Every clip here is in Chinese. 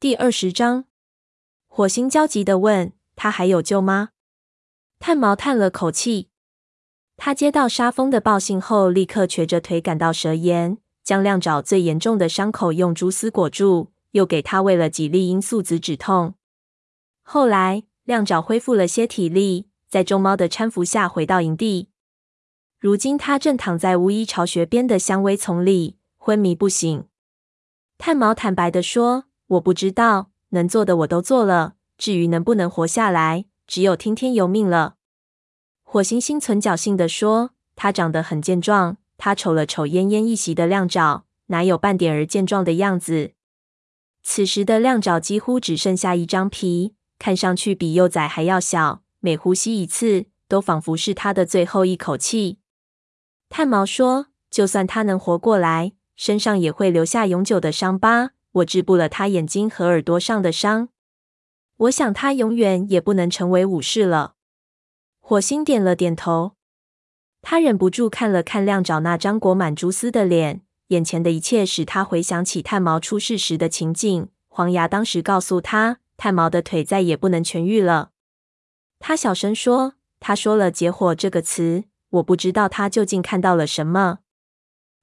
第二十章，火星焦急地问：“他还有救吗？”炭毛叹了口气。他接到沙蜂的报信后，立刻瘸着腿赶到蛇岩，将亮爪最严重的伤口用蛛丝裹住，又给他喂了几粒罂粟籽止痛。后来，亮爪恢复了些体力，在众猫的搀扶下回到营地。如今，他正躺在巫医巢穴边的香薇丛里，昏迷不醒。炭毛坦白地说：“我不知道，能做的我都做了，至于能不能活下来，只有听天由命了。”火星心存侥幸地说：“他长得很健壮。”他瞅了瞅奄奄一息的亮爪，哪有半点儿健壮的样子？此时的亮爪几乎只剩下一张皮，看上去比幼崽还要小。每呼吸一次，都仿佛是他的最后一口气。炭毛说：“就算他能活过来，身上也会留下永久的伤疤。我治不了他眼睛和耳朵上的伤。我想他永远也不能成为武士了。”火星点了点头。他忍不住看了看亮爪那张裹满蛛丝的脸，眼前的一切使他回想起炭毛出事时的情景。黄牙当时告诉他，炭毛的腿再也不能痊愈了。他小声说：“他说了‘结火’这个词。”我不知道他究竟看到了什么。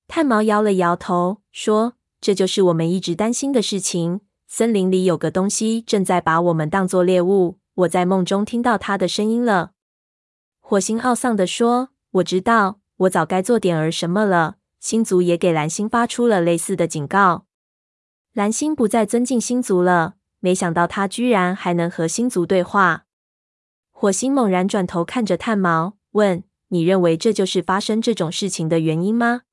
炭毛摇了摇头，说：“这就是我们一直担心的事情。森林里有个东西正在把我们当作猎物。我在梦中听到他的声音了。”火星懊丧地说：“我知道，我早该做点儿什么了。星族也给蓝星发出了类似的警告。蓝星不再尊敬星族了。没想到他居然还能和星族对话。”火星猛然转头看着炭毛，问。你认为这就是发生这种事情的原因吗？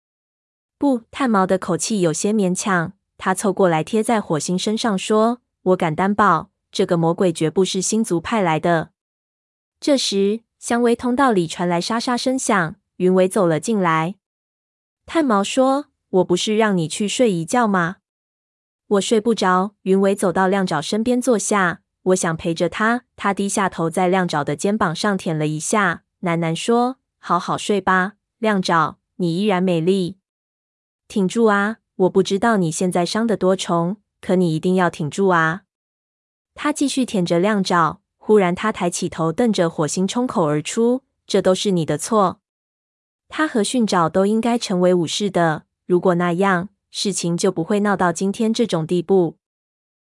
不，炭毛的口气有些勉强。他凑过来贴在火星身上说：“我敢担保，这个魔鬼绝不是星族派来的。”这时，香薇通道里传来沙沙声响，云尾走了进来。炭毛说：“我不是让你去睡一觉吗？”我睡不着。云尾走到亮爪身边坐下，我想陪着他。他低下头，在亮爪的肩膀上舔了一下，喃喃说。好好睡吧，亮爪，你依然美丽。挺住啊！我不知道你现在伤得多重，可你一定要挺住啊！他继续舔着亮爪，忽然他抬起头，瞪着火星，冲口而出：“这都是你的错。他和训爪都应该成为武士的，如果那样，事情就不会闹到今天这种地步。”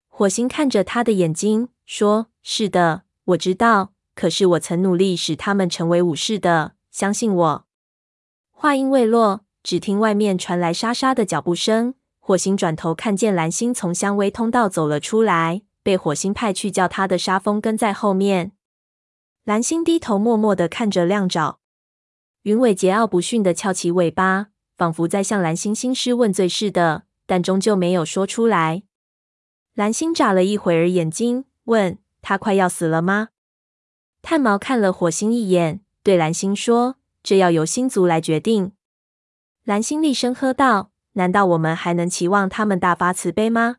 火星看着他的眼睛，说：“是的，我知道。可是我曾努力使他们成为武士的。”相信我。话音未落，只听外面传来沙沙的脚步声。火星转头看见蓝星从香薇通道走了出来，被火星派去叫他的沙风跟在后面。蓝星低头默默地看着亮爪，云尾桀骜不驯地翘起尾巴，仿佛在向蓝星兴师问罪似的，但终究没有说出来。蓝星眨了一会儿眼睛，问他快要死了吗？炭毛看了火星一眼。对蓝星说：“这要由星族来决定。”蓝星厉声喝道：“难道我们还能期望他们大发慈悲吗？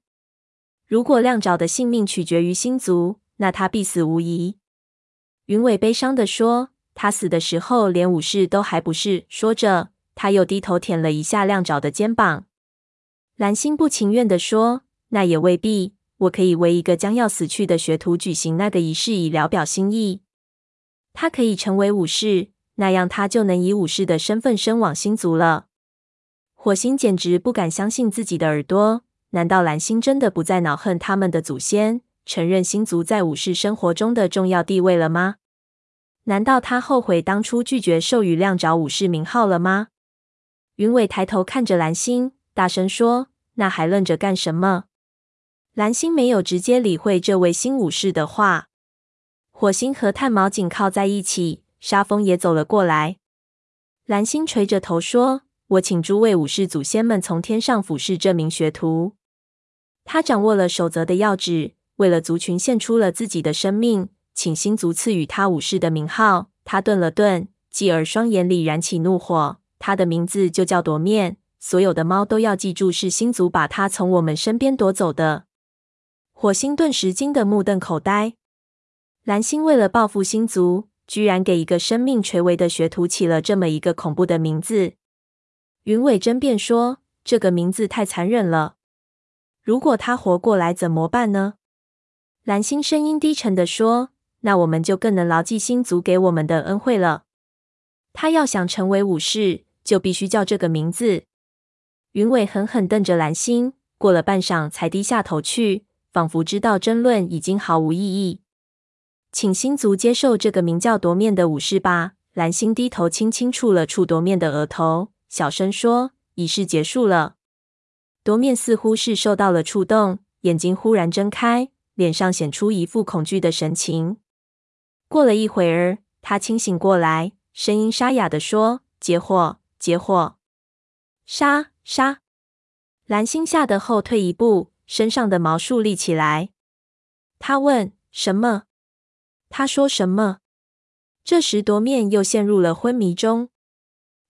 如果亮爪的性命取决于星族，那他必死无疑。”云尾悲伤地说：“他死的时候连武士都还不是。”说着，他又低头舔了一下亮爪的肩膀。蓝星不情愿地说：“那也未必。我可以为一个将要死去的学徒举行那个仪式，以聊表心意。”他可以成为武士，那样他就能以武士的身份升往星族了。火星简直不敢相信自己的耳朵，难道蓝星真的不再恼恨他们的祖先，承认星族在武士生活中的重要地位了吗？难道他后悔当初拒绝授予亮爪武士名号了吗？云尾抬头看着蓝星，大声说：“那还愣着干什么？”蓝星没有直接理会这位新武士的话。火星和炭毛紧靠在一起，沙风也走了过来。蓝星垂着头说：“我请诸位武士祖先们从天上俯视这名学徒。他掌握了守则的要旨，为了族群献出了自己的生命，请星族赐予他武士的名号。”他顿了顿，继而双眼里燃起怒火。他的名字就叫夺面。所有的猫都要记住，是星族把他从我们身边夺走的。火星顿时惊得目瞪口呆。蓝星为了报复星族，居然给一个生命垂危的学徒起了这么一个恐怖的名字。云尾争辩说：“这个名字太残忍了。如果他活过来怎么办呢？蓝星声音低沉地说：“那我们就更能牢记星族给我们的恩惠了。他要想成为武士，就必须叫这个名字。”云尾狠狠瞪着蓝星，过了半晌才低下头去，仿佛知道争论已经毫无意义。请星族接受这个名叫夺面的武士吧。蓝星低头轻轻触了触夺面的额头，小声说：“仪式结束了。”夺面似乎是受到了触动，眼睛忽然睁开，脸上显出一副恐惧的神情。过了一会儿，他清醒过来，声音沙哑地说：“结伙，结伙，杀，杀！”蓝星吓得后退一步，身上的毛竖立起来。他问：“什么？”他说什么？这时夺面又陷入了昏迷中。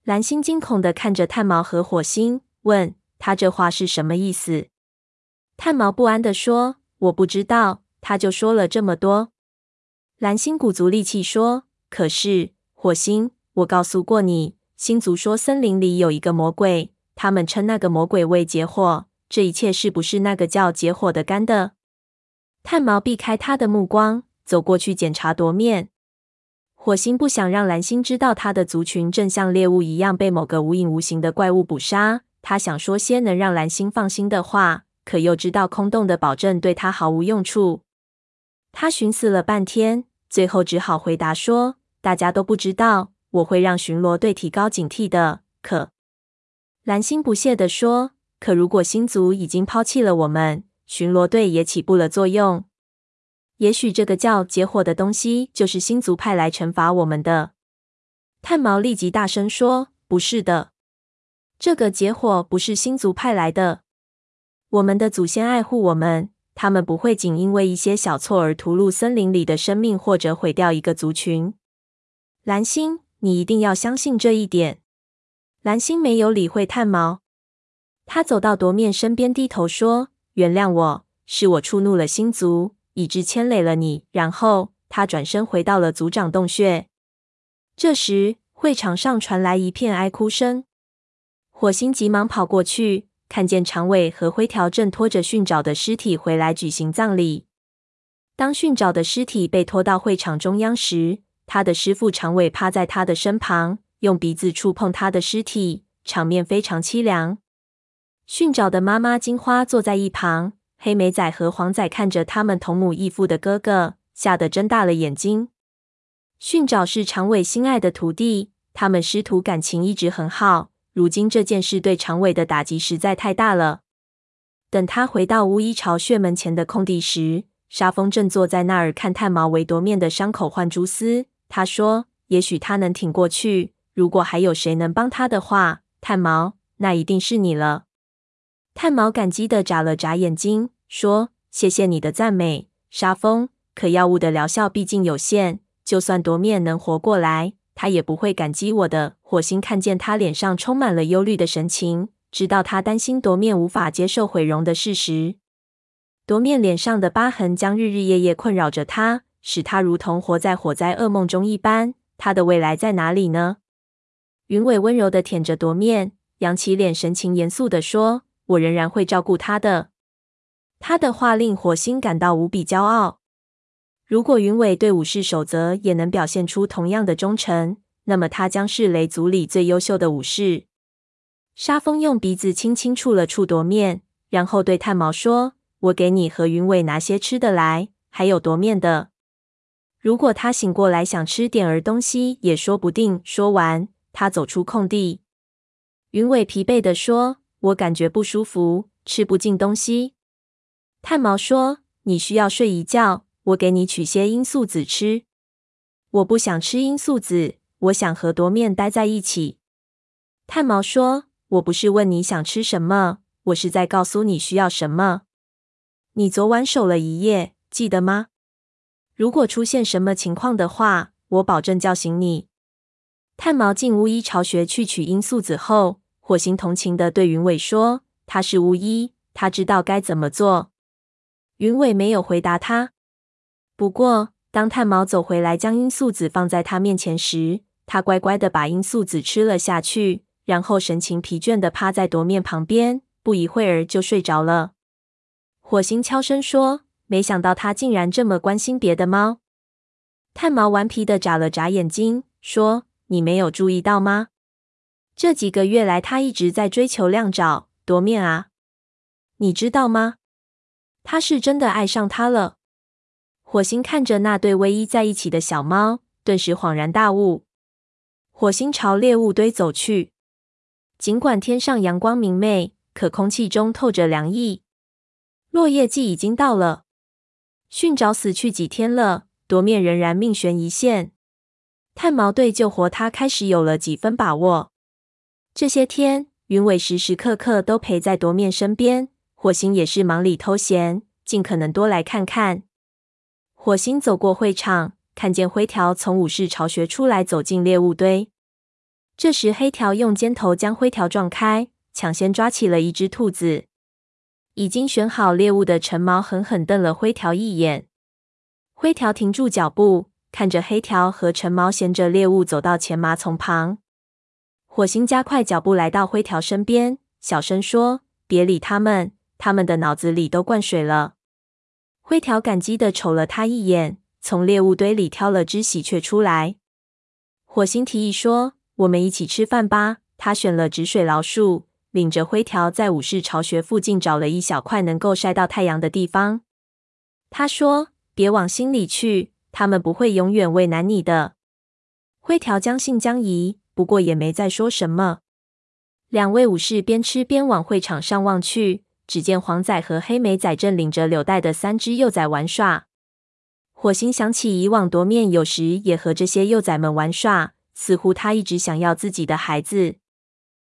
蓝星惊恐的看着炭毛和火星，问他这话是什么意思。炭毛不安的说：“我不知道。”他就说了这么多。蓝星鼓足力气说：“可是火星，我告诉过你，星族说森林里有一个魔鬼，他们称那个魔鬼为结火。这一切是不是那个叫结火的干的？”炭毛避开他的目光。走过去检查夺面，火星不想让蓝星知道他的族群正像猎物一样被某个无影无形的怪物捕杀。他想说些能让蓝星放心的话，可又知道空洞的保证对他毫无用处。他寻思了半天，最后只好回答说：“大家都不知道，我会让巡逻队提高警惕的。”可蓝星不屑地说：“可如果星族已经抛弃了我们，巡逻队也起不了作用。”也许这个叫结伙的东西就是星族派来惩罚我们的。炭毛立即大声说：“不是的，这个结伙不是星族派来的。我们的祖先爱护我们，他们不会仅因为一些小错而屠戮森林里的生命，或者毁掉一个族群。”蓝星，你一定要相信这一点。蓝星没有理会炭毛，他走到夺面身边，低头说：“原谅我，是我触怒了星族。”以致牵累了你。然后他转身回到了族长洞穴。这时，会场上传来一片哀哭声。火星急忙跑过去，看见长尾和灰条正拖着训爪的尸体回来举行葬礼。当训爪的尸体被拖到会场中央时，他的师傅长尾趴在他的身旁，用鼻子触碰他的尸体，场面非常凄凉。训爪的妈妈金花坐在一旁。黑莓仔和黄仔看着他们同母异父的哥哥，吓得睁大了眼睛。训爪是长尾心爱的徒弟，他们师徒感情一直很好。如今这件事对长尾的打击实在太大了。等他回到巫医巢穴门前的空地时，沙风正坐在那儿看炭毛为夺面的伤口换蛛丝。他说：“也许他能挺过去。如果还有谁能帮他的话，炭毛，那一定是你了。”炭毛感激地眨了眨眼睛，说：“谢谢你的赞美，沙风。可药物的疗效毕竟有限，就算夺面能活过来，他也不会感激我的。”火星看见他脸上充满了忧虑的神情，知道他担心夺面无法接受毁容的事实。夺面脸上的疤痕将日日夜夜困扰着他，使他如同活在火灾噩梦中一般。他的未来在哪里呢？云尾温柔地舔着夺面，扬起脸，神情严肃地说。我仍然会照顾他的。他的话令火星感到无比骄傲。如果云尾对武士守则也能表现出同样的忠诚，那么他将是雷族里最优秀的武士。沙风用鼻子轻轻触了触夺面，然后对炭毛说：“我给你和云尾拿些吃的来，还有夺面的。如果他醒过来想吃点儿东西，也说不定。”说完，他走出空地。云尾疲惫地说。我感觉不舒服，吃不进东西。炭毛说：“你需要睡一觉，我给你取些罂粟籽吃。”我不想吃罂粟籽，我想和夺面待在一起。炭毛说：“我不是问你想吃什么，我是在告诉你需要什么。你昨晚守了一夜，记得吗？如果出现什么情况的话，我保证叫醒你。”炭毛进巫医巢穴去取罂粟籽后。火星同情的对云尾说：“他是巫医，他知道该怎么做。”云尾没有回答他。不过，当炭毛走回来将罂粟籽放在他面前时，他乖乖的把罂粟籽吃了下去，然后神情疲倦的趴在夺面旁边，不一会儿就睡着了。火星悄声说：“没想到他竟然这么关心别的猫。”炭毛顽皮的眨了眨眼睛，说：“你没有注意到吗？这几个月来，他一直在追求亮爪夺面啊！你知道吗？他是真的爱上他了。”火星看着那对偎依在一起的小猫，顿时恍然大悟。火星朝猎物堆走去，尽管天上阳光明媚，可空气中透着凉意。落叶季已经到了，驯爪死去几天了。夺面仍然命悬一线，炭毛对救活他开始有了几分把握。这些天，云尾时时刻刻都陪在夺面身边，火星也是忙里偷闲，尽可能多来看看。火星走过会场，看见灰条从武士巢穴出来，走进猎物堆。这时，黑条用尖头将灰条撞开，抢先抓起了一只兔子。已经选好猎物的橙毛狠狠瞪了灰条一眼。灰条停住脚步，看着黑条和橙毛衔着猎物走到前麻丛旁。火星加快脚步来到灰条身边，小声说：“别理他们，他们的脑子里都灌水了。”灰条感激地瞅了他一眼，从猎物堆里挑了只喜鹊出来。火星提议说：“我们一起吃饭吧。”他选了止水老树，领着灰条在武士巢穴附近找了一小块能够晒到太阳的地方。他说。别往心里去，他们不会永远为难你的。灰条将信将疑，不过也没再说什么。两位武士边吃边往会场上望去，只见黄仔和黑莓仔正领着柳带的三只幼崽玩耍。火星想起以往夺面有时也和这些幼崽们玩耍，似乎他一直想要自己的孩子。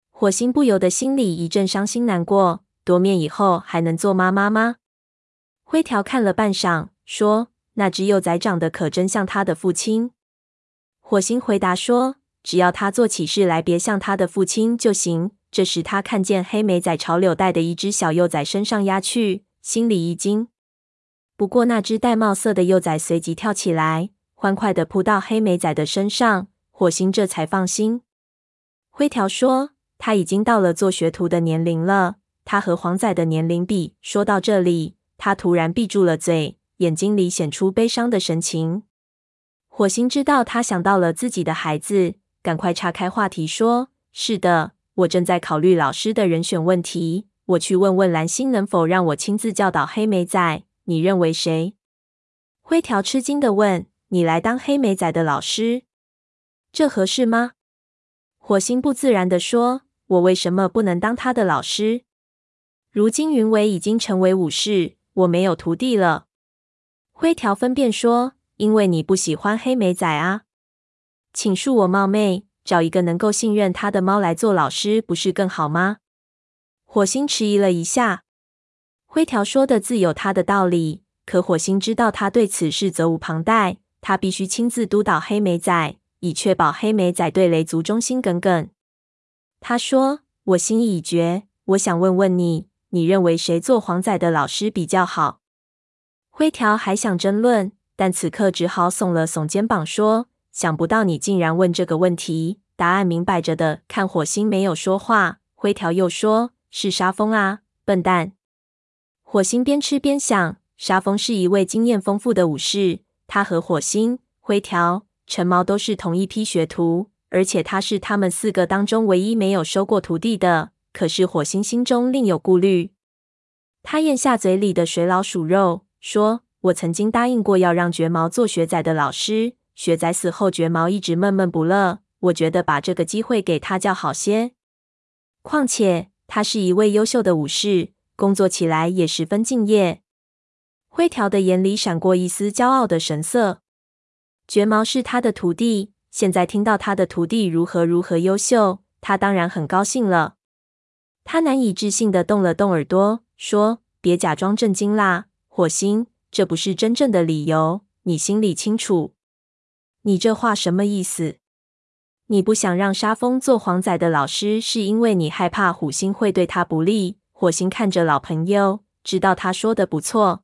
火星不由得心里一阵伤心难过。夺面以后还能做妈妈吗？灰条看了半晌。说：“那只幼崽长得可真像他的父亲。”火星回答说：“只要他做起事来别像他的父亲就行。”这时他看见黑莓仔朝柳带的一只小幼崽身上压去，心里一惊。不过那只玳瑁色的幼崽随即跳起来，欢快地扑到黑莓仔的身上，火星这才放心。灰条说：“他已经到了做学徒的年龄了，他和黄仔的年龄比。”说到这里，他突然闭住了嘴。眼睛里显出悲伤的神情。火星知道他想到了自己的孩子，赶快岔开话题说：“是的，我正在考虑老师的人选问题。我去问问蓝星能否让我亲自教导黑莓仔。你认为谁？”灰条吃惊地问：“你来当黑莓仔的老师，这合适吗？”火星不自然地说：“我为什么不能当他的老师？如今云伟已经成为武士，我没有徒弟了。”灰条分辨说：“因为你不喜欢黑莓仔啊，请恕我冒昧，找一个能够信任他的猫来做老师，不是更好吗？”火星迟疑了一下，灰条说的自有他的道理，可火星知道他对此事责无旁贷，他必须亲自督导黑莓仔，以确保黑莓仔对雷族忠心耿耿。他说：“我心意已决，我想问问你，你认为谁做黄仔的老师比较好？”灰条还想争论，但此刻只好耸了耸肩膀，说：“想不到你竟然问这个问题。答案明摆着的。”看火星没有说话，灰条又说：“是沙风啊，笨蛋！”火星边吃边想，沙风是一位经验丰富的武士，他和火星、灰条、橙毛都是同一批学徒，而且他是他们四个当中唯一没有收过徒弟的。可是火星心中另有顾虑，他咽下嘴里的水老鼠肉。说：“我曾经答应过要让绝毛做学仔的老师，雪仔死后，绝毛一直闷闷不乐。我觉得把这个机会给他较好些。况且他是一位优秀的武士，工作起来也十分敬业。”灰条的眼里闪过一丝骄傲的神色。绝毛是他的徒弟，现在听到他的徒弟如何如何优秀，他当然很高兴了。他难以置信地动了动耳朵，说：“别假装震惊啦。”火星，这不是真正的理由，你心里清楚。你这话什么意思？你不想让沙风做黄仔的老师，是因为你害怕虎星会对他不利？火星看着老朋友，知道他说的不错。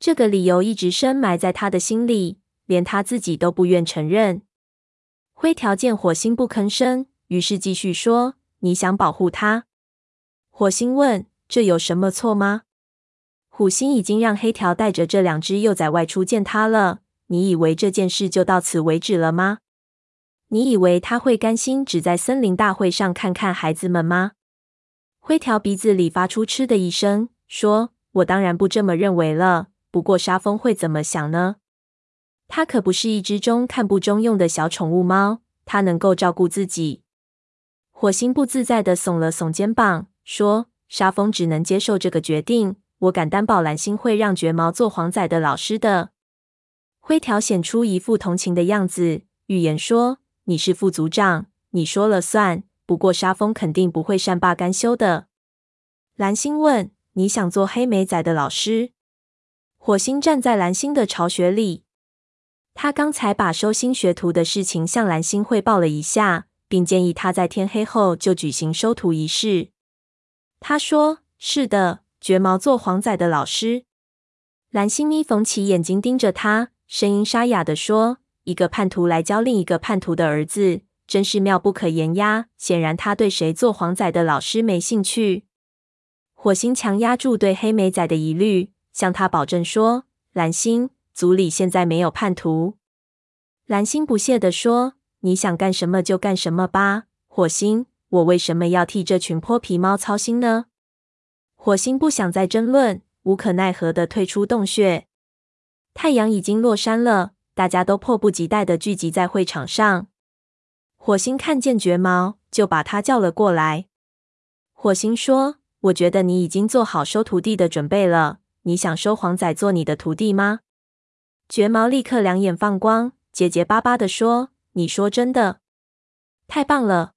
这个理由一直深埋在他的心里，连他自己都不愿承认。灰条见火星不吭声，于是继续说：“你想保护他？”火星问：“这有什么错吗？”虎星已经让黑条带着这两只幼崽外出见他了。你以为这件事就到此为止了吗？你以为他会甘心只在森林大会上看看孩子们吗？灰条鼻子里发出嗤的一声，说：“我当然不这么认为了。不过沙风会怎么想呢？它可不是一只中看不中用的小宠物猫，它能够照顾自己。”火星不自在的耸了耸肩膀，说：“沙风只能接受这个决定。我敢担保，蓝星会让绝毛做黄仔的老师的。”灰条显出一副同情的样子，预言说：“你是副组长，你说了算。不过沙风肯定不会善罢甘休的。”蓝星问：“你想做黑莓仔的老师？”火星站在蓝星的巢穴里，他刚才把收新学徒的事情向蓝星汇报了一下。并建议他在天黑后就举行收徒仪式。他说：“是的，绝毛做黄仔的老师。”蓝星眯缝起眼睛盯着他，声音沙哑地说：“一个叛徒来教另一个叛徒的儿子，真是妙不可言呀！”显然，他对谁做黄仔的老师没兴趣。火星强压住对黑莓仔的疑虑，向他保证说：“蓝星，组里现在没有叛徒。”蓝星不屑地说。你想干什么就干什么吧，火星。我为什么要替这群泼皮猫操心呢？火星不想再争论，无可奈何地退出洞穴。太阳已经落山了，大家都迫不及待的聚集在会场上。火星看见绝毛，就把他叫了过来。火星说：“我觉得你已经做好收徒弟的准备了。你想收黄仔做你的徒弟吗？”绝毛立刻两眼放光，结结巴巴地说。你说真的？太棒了！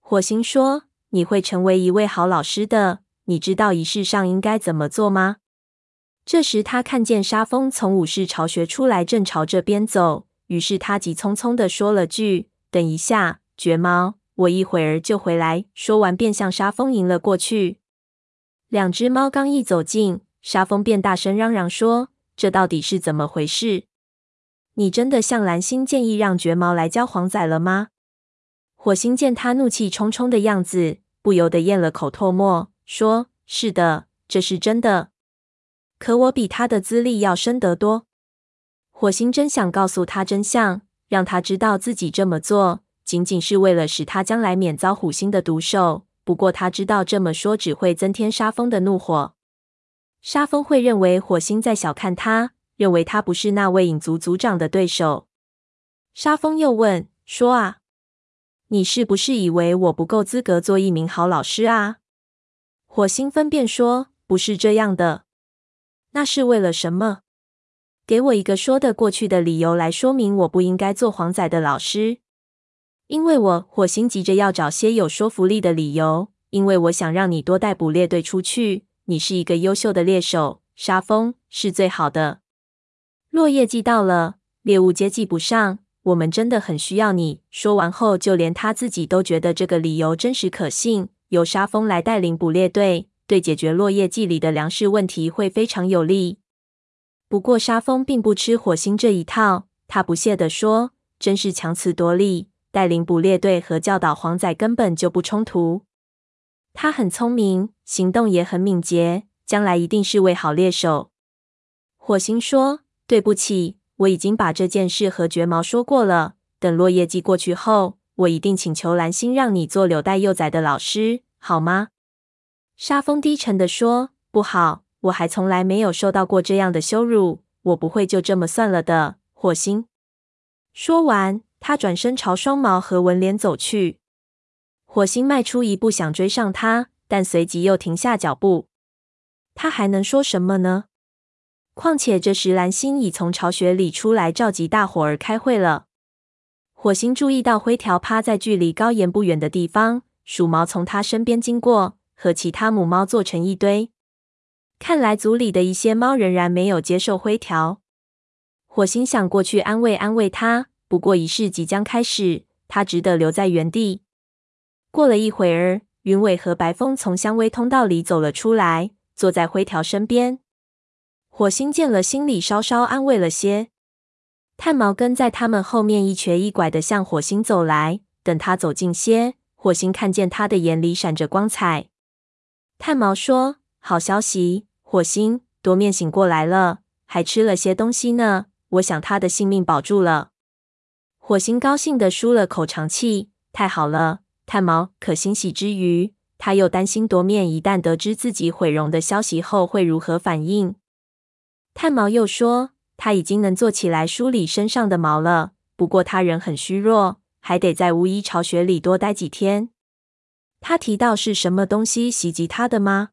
火星说：“你会成为一位好老师的。你知道仪式上应该怎么做吗？”这时，他看见沙风从武士巢穴出来，正朝这边走。于是他急匆匆地说了句：“等一下，绝猫，我一会儿就回来。”说完，便向沙风迎了过去。两只猫刚一走近，沙风便大声嚷嚷说：“这到底是怎么回事？”你真的向蓝星建议让绝猫来教黄仔了吗？火星见他怒气冲冲的样子，不由得咽了口唾沫，说：“是的，这是真的。可我比他的资历要深得多。”火星真想告诉他真相，让他知道自己这么做仅仅是为了使他将来免遭虎星的毒手。不过他知道这么说只会增添沙风的怒火，沙风会认为火星在小看他。认为他不是那位影族族长的对手。沙风又问：“说啊，你是不是以为我不够资格做一名好老师啊？”火星分辨说：“不是这样的。那是为了什么？给我一个说得过去的理由来说明我不应该做黄仔的老师。因为我火星急着要找些有说服力的理由，因为我想让你多带捕猎队出去。你是一个优秀的猎手，沙风是最好的。”落叶季到了，猎物接济不上，我们真的很需要你。说完后，就连他自己都觉得这个理由真实可信。由沙风来带领捕猎队，对解决落叶季里的粮食问题会非常有利。不过沙风并不吃火星这一套，他不屑地说：“真是强词夺理，带领捕猎队和教导黄仔根本就不冲突。他很聪明，行动也很敏捷，将来一定是位好猎手。”火星说。对不起，我已经把这件事和绝毛说过了。等落叶季过去后，我一定请求蓝星让你做柳带幼崽的老师，好吗？沙风低沉地说：“不好，我还从来没有受到过这样的羞辱，我不会就这么算了的。”火星说完，他转身朝双毛和文莲走去。火星迈出一步想追上他，但随即又停下脚步。他还能说什么呢？况且这时，蓝星已从巢穴里出来，召集大伙儿开会了。火星注意到灰条趴在距离高岩不远的地方，鼠毛从他身边经过，和其他母猫做成一堆。看来组里的一些猫仍然没有接受灰条。火星想过去安慰安慰他，不过仪式即将开始，他只得留在原地。过了一会儿，云尾和白风从香薇通道里走了出来，坐在灰条身边。火星见了，心里稍稍安慰了些。炭毛跟在他们后面，一瘸一拐的向火星走来。等他走近些，火星看见他的眼里闪着光彩。炭毛说：“好消息，火星，夺面醒过来了，还吃了些东西呢。我想他的性命保住了。火星高兴地舒了口长气，太好了。炭毛可欣喜之余，他又担心夺面一旦得知自己毁容的消息后会如何反应。炭毛又说，他已经能坐起来梳理身上的毛了，不过他仍很虚弱，还得在巫医巢穴里多待几天。他提到是什么东西袭击他的吗？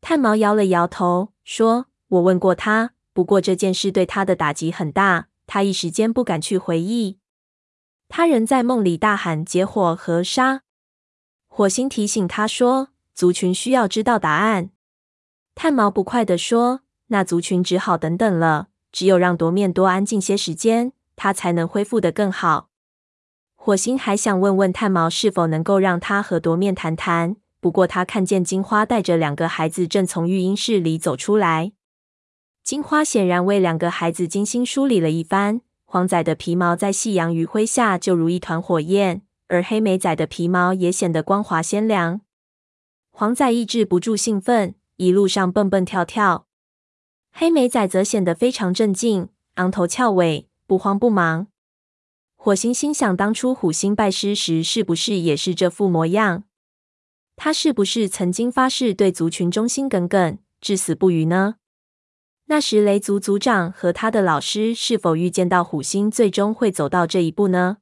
炭毛摇了摇头，说：“我问过他，不过这件事对他的打击很大，他一时间不敢去回忆。”他仍在梦里大喊：“结火和杀！”火星提醒他说：“族群需要知道答案。”炭毛不快地说：“那族群只好等等了。只有让夺面多安静些时间，他才能恢复得更好。”火星还想问问炭毛是否能够让他和夺面谈谈。不过，他看见金花带着两个孩子正从育婴室里走出来。金花显然为两个孩子精心梳理了一番。黄仔的皮毛在夕阳余晖下就如一团火焰，而黑莓仔的皮毛也显得光滑鲜亮。黄仔抑制不住兴奋，一路上蹦蹦跳跳；黑莓仔则显得非常镇静，昂头翘尾，不慌不忙。火星心想：当初虎星拜师时，是不是也是这副模样？他是不是曾经发誓对族群忠心耿耿，至死不渝呢？那时雷族族长和他的老师是否预见到虎星最终会走到这一步呢？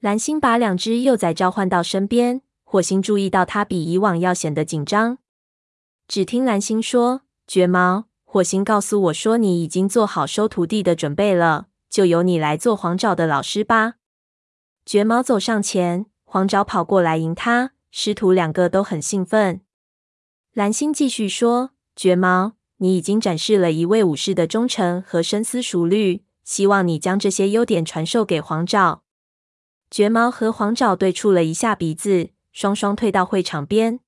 蓝星把两只幼崽召唤到身边，火星注意到他比以往要显得紧张。只听蓝星说：“绝毛，火星告诉我说你已经做好收徒弟的准备了，就由你来做黄爪的老师吧。”绝毛走上前，黄爪跑过来迎他。师徒两个都很兴奋。蓝星继续说：“绝毛，你已经展示了一位武士的忠诚和深思熟虑，希望你将这些优点传授给黄爪。”绝毛和黄爪对触了一下鼻子，双双退到会场边。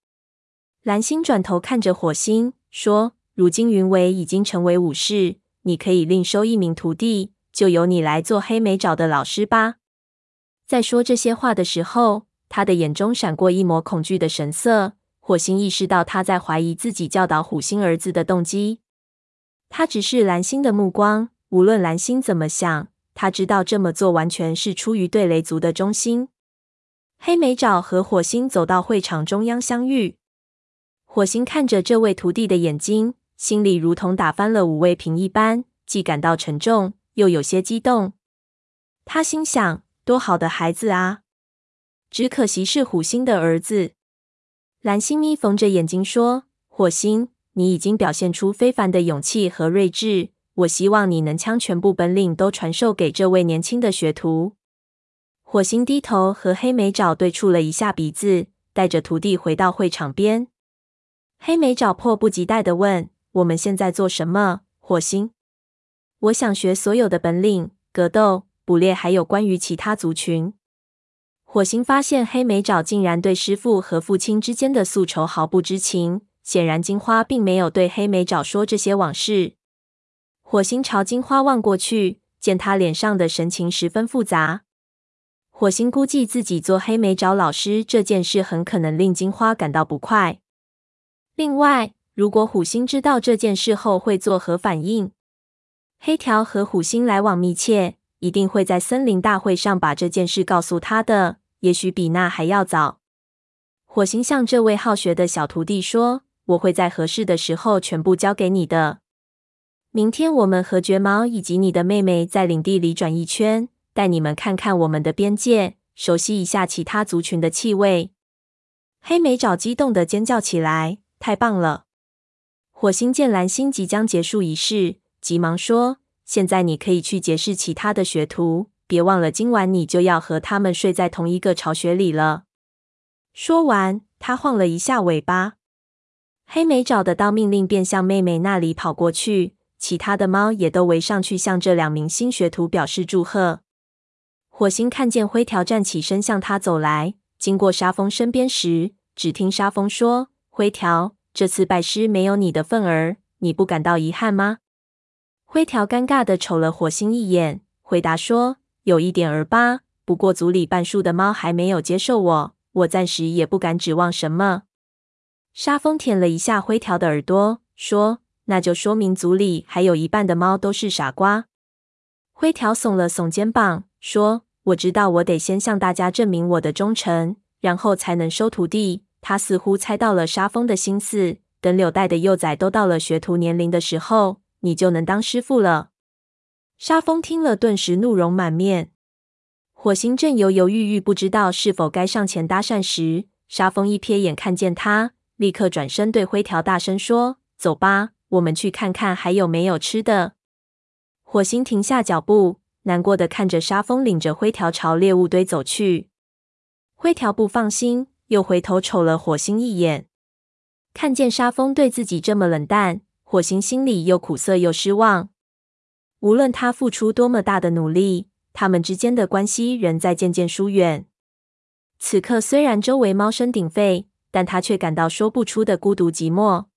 蓝星转头看着火星说：“如今云为已经成为武士，你可以另收一名徒弟，就由你来做黑莓爪的老师吧。”在说这些话的时候，他的眼中闪过一抹恐惧的神色，火星意识到他在怀疑自己教导虎星儿子的动机。他直视蓝星的目光，无论蓝星怎么想，他知道这么做完全是出于对雷族的忠心。黑莓爪和火星走到会场中央相遇，火星看着这位徒弟的眼睛，心里如同打翻了五味瓶一般，既感到沉重，又有些激动。他心想：多好的孩子啊！只可惜是虎星的儿子。蓝星眯缝着眼睛说：“火星，你已经表现出非凡的勇气和睿智。我希望你能将全部本领都传授给这位年轻的学徒。”火星低头和黑莓爪对触了一下鼻子，带着徒弟回到会场边。黑莓爪迫不及待的问：“我们现在做什么？”火星：“我想学所有的本领，格斗、捕猎，还有关于其他族群。”火星发现黑莓爪竟然对师父和父亲之间的宿仇毫不知情，显然金花并没有对黑莓爪说这些往事。火星朝金花望过去，见他脸上的神情十分复杂。火星估计自己做黑莓爪老师这件事很可能令金花感到不快。另外，如果虎星知道这件事后会作何反应？黑条和虎星来往密切。一定会在森林大会上把这件事告诉他的，也许比那还要早。火星向这位好学的小徒弟说：“我会在合适的时候全部交给你的。明天我们和绝毛以及你的妹妹在领地里转一圈，带你们看看我们的边界，熟悉一下其他族群的气味。”黑莓爪激动的尖叫起来：“太棒了！”火星见蓝星即将结束仪式，急忙说。现在你可以去结识其他的学徒，别忘了今晚你就要和他们睡在同一个巢穴里了。说完，他晃了一下尾巴。黑莓找得到命令便向妹妹那里跑过去，其他的猫也都围上去向这两名新学徒表示祝贺。火星看见灰条站起身向他走来，经过沙风身边时，只听沙风说：“灰条，这次拜师没有你的份儿，你不感到遗憾吗？”灰条尴尬地瞅了火星一眼，回答说：“有一点儿吧，不过族里半数的猫还没有接受我，我暂时也不敢指望什么。”沙风舔了一下灰条的耳朵，说：“那就说明族里还有一半的猫都是傻瓜。”灰条耸了耸肩膀，说：“我知道，我得先向大家证明我的忠诚，然后才能收徒弟。”他似乎猜到了沙风的心思。等柳带的幼崽都到了学徒年龄的时候，你就能当师傅了。沙风听了，顿时怒容满面。火星正犹犹豫豫，不知道是否该上前搭讪时，沙风一瞥眼看见他，立刻转身对灰条大声说：“走吧，我们去看看还有没有吃的。”火星停下脚步，难过的看着沙风领着灰条朝猎物堆走去。灰条不放心，又回头瞅了火星一眼。看见沙风对自己这么冷淡，火星心里又苦涩又失望。无论他付出多么大的努力，他们之间的关系仍在渐渐疏远。此刻虽然周围猫声鼎沸，但他却感到说不出的孤独寂寞。